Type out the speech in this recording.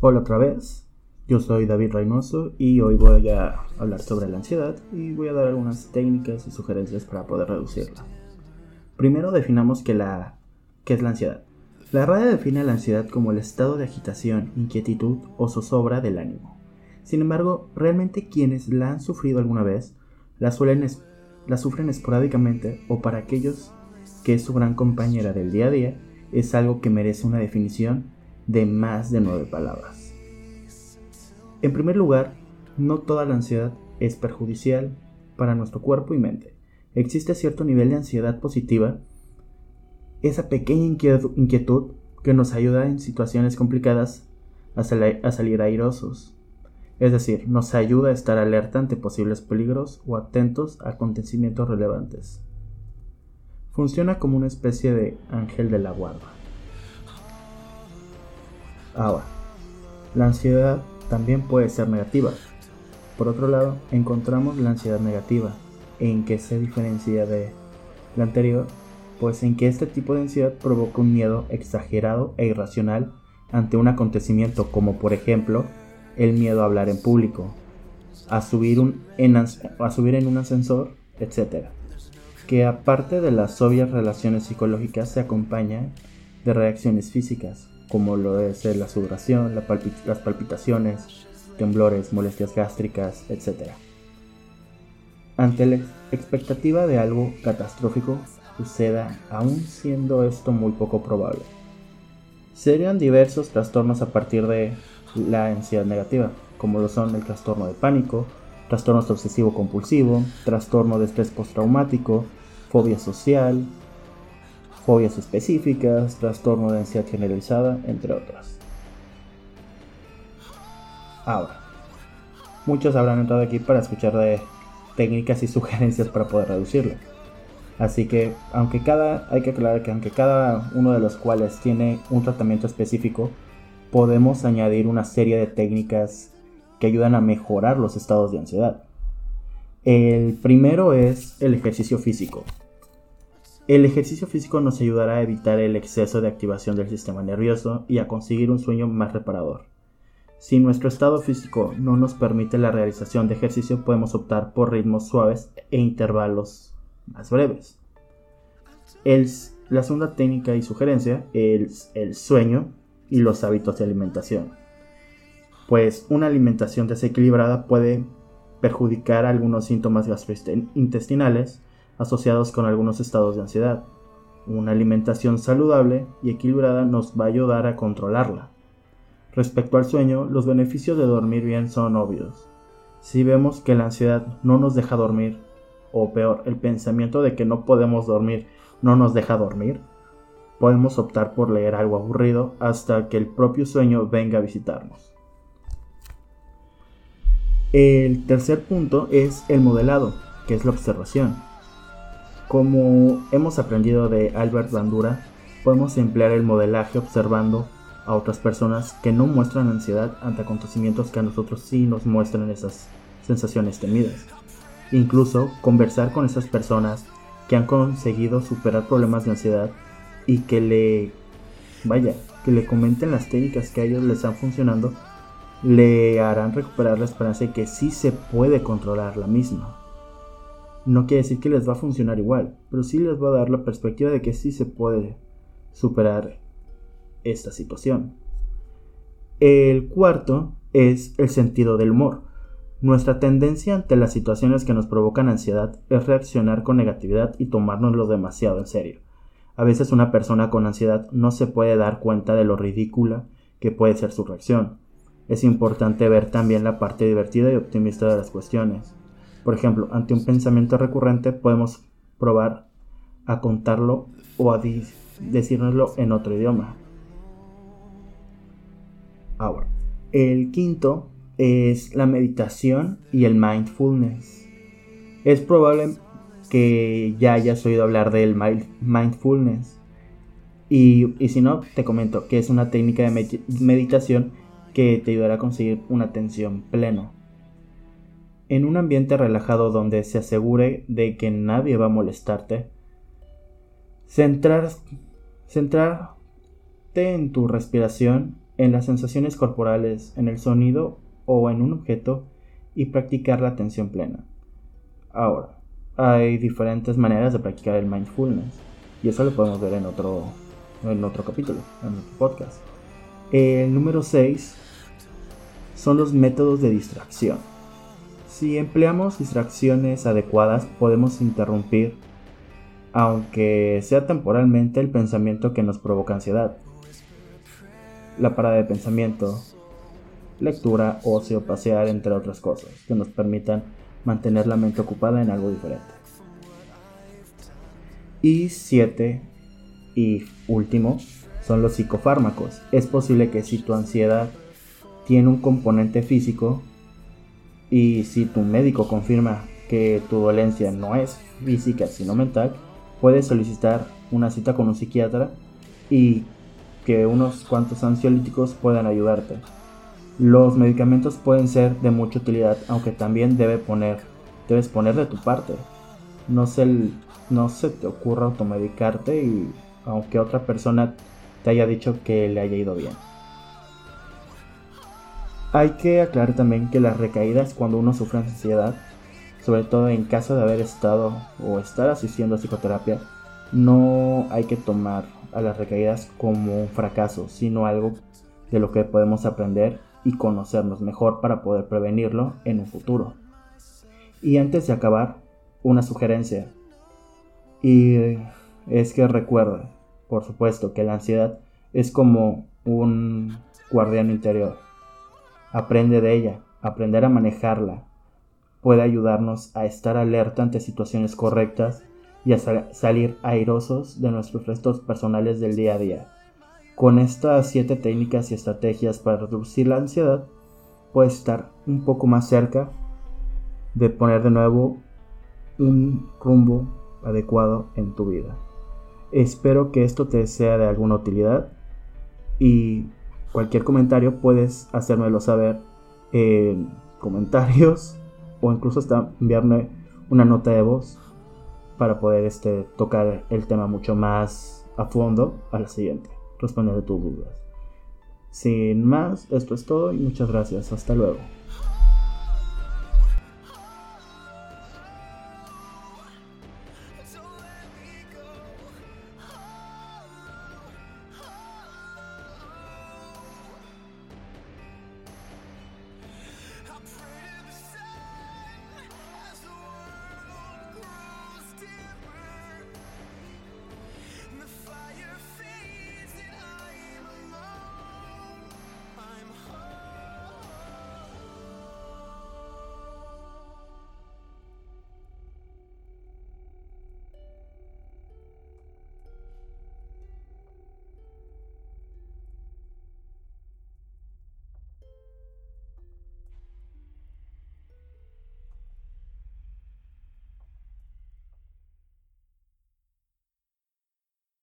Hola otra vez, yo soy David Reynoso y hoy voy a hablar sobre la ansiedad y voy a dar algunas técnicas y sugerencias para poder reducirla. Primero definamos qué, es la ansiedad. La RAE define la ansiedad como el estado de agitación, inquietud o zozobra del ánimo. Sin embargo, realmente quienes la han sufrido alguna vez la, suelen la sufren esporádicamente o para aquellos que es su gran compañera del día a día es algo que merece una definición de más de nueve palabras. En primer lugar, no toda la ansiedad es perjudicial para nuestro cuerpo y mente. Existe cierto nivel de ansiedad positiva, esa pequeña inquietud que nos ayuda en situaciones complicadas a, salir airosos. Es decir, nos ayuda a estar alerta ante posibles peligros o atentos a acontecimientos relevantes. Funciona como una especie de ángel de la guarda. Ahora, la ansiedad también puede ser negativa. Por otro lado, encontramos la ansiedad negativa, en que se diferencia de la anterior, pues en que este tipo de ansiedad provoca un miedo exagerado e irracional ante un acontecimiento como por ejemplo el miedo a hablar en público, a subir, en, a subir en un ascensor, etc. Que aparte de las obvias relaciones psicológicas se acompaña de reacciones físicas, como lo es la sudoración, las palpitaciones, temblores, molestias gástricas, etc. Ante la expectativa de algo catastrófico suceda, aún siendo esto muy poco probable. Serían diversos trastornos a partir de la ansiedad negativa, como lo son el trastorno de pánico, trastorno obsesivo compulsivo, trastorno de estrés postraumático, fobia social, fobias específicas, trastorno de ansiedad generalizada, entre otras. Ahora, muchos habrán entrado aquí para escuchar de técnicas y sugerencias para poder reducirlo. Así que, aunque cada, hay que aclarar que aunque cada uno de los cuales tiene un tratamiento específico, podemos añadir una serie de técnicas que ayudan a mejorar los estados de ansiedad. El primero es el ejercicio físico. El ejercicio físico nos ayudará a evitar el exceso de activación del sistema nervioso y a conseguir un sueño más reparador. Si nuestro estado físico no nos permite la realización de ejercicio, podemos optar por ritmos suaves e intervalos más breves. la segunda técnica y sugerencia es el sueño y los hábitos de alimentación. Pues una alimentación desequilibrada puede perjudicar algunos síntomas gastrointestinales, asociados con algunos estados de ansiedad. Una alimentación saludable y equilibrada nos va a ayudar a controlarla. Respecto al sueño, los beneficios de dormir bien son obvios. Si vemos que la ansiedad no nos deja dormir, o peor, el pensamiento de que no podemos dormir no nos deja dormir, podemos optar por leer algo aburrido hasta que el propio sueño venga a visitarnos. El tercer punto es el modelado, que es la observación. Como hemos aprendido de Albert Bandura, podemos emplear el modelaje observando a otras personas que no muestran ansiedad ante acontecimientos que a nosotros sí nos muestran esas sensaciones temidas. Incluso conversar con esas personas que han conseguido superar problemas de ansiedad y que le vaya, que le comenten las técnicas que a ellos les están funcionando, le harán recuperar la esperanza de que sí se puede controlar la misma. No quiere decir que les va a funcionar igual, pero sí les va a dar la perspectiva de que sí se puede superar esta situación. El cuarto es el sentido del humor. Nuestra tendencia ante las situaciones que nos provocan ansiedad es reaccionar con negatividad y tomárnoslo demasiado en serio. A veces una persona con ansiedad no se puede dar cuenta de lo ridícula que puede ser su reacción. Es importante ver también la parte divertida y optimista de las cuestiones. Por ejemplo, ante un pensamiento recurrente podemos probar a contarlo o a decírnoslo en otro idioma. Ahora, el quinto es la meditación y el mindfulness. Es probable que ya hayas oído hablar del mindfulness. Y, y, si no, te comento que es una técnica de meditación que te ayudará a conseguir una atención plena en un ambiente relajado donde se asegure de que nadie va a molestarte. Centrar, centrarte en tu respiración en las sensaciones corporales, en el sonido o en un objeto y practicar la atención plena. Ahora, hay diferentes maneras de practicar el mindfulness y eso lo podemos ver en otro, en otro capítulo, en otro podcast. El número 6 son los métodos de distracción. Si empleamos distracciones adecuadas podemos interrumpir, aunque sea temporalmente, el pensamiento que nos provoca ansiedad. La parada de pensamiento, lectura, ocio, pasear, entre otras cosas, que nos permitan mantener la mente ocupada en algo diferente. Y siete, y último, son los psicofármacos. Es posible que si tu ansiedad tiene un componente físico y si tu médico confirma que tu dolencia no es física sino mental, puedes solicitar una cita con un psiquiatra y que unos cuantos ansiolíticos puedan ayudarte. Los medicamentos pueden ser de mucha utilidad, aunque también debe poner, debes poner de tu parte. No se, no se te ocurra automedicarte y aunque otra persona te haya dicho que le haya ido bien. Hay que aclarar también que las recaídas cuando uno sufre ansiedad, sobre todo en caso de haber estado o estar asistiendo a psicoterapia, no hay que tomar a las recaídas como un fracaso, sino algo de lo que podemos aprender y conocernos mejor para poder prevenirlo en un futuro. Y antes de acabar, una sugerencia. Y es que recuerda, por supuesto, que la ansiedad es como un guardián interior. Aprende de ella, aprender a manejarla puede ayudarnos a estar alerta ante situaciones correctas y a salir airosos de nuestros restos personales del día a día. Con estas siete técnicas y estrategias para reducir la ansiedad, puedes estar un poco más cerca de poner de nuevo un rumbo adecuado en tu vida. Espero que esto te sea de alguna utilidad y cualquier comentario puedes hacérmelo saber en comentarios o incluso hasta enviarme una nota de voz para poder este, tocar el tema mucho más a fondo a la siguiente responder tus dudas. Sin más, esto es todo y muchas gracias. Hasta luego.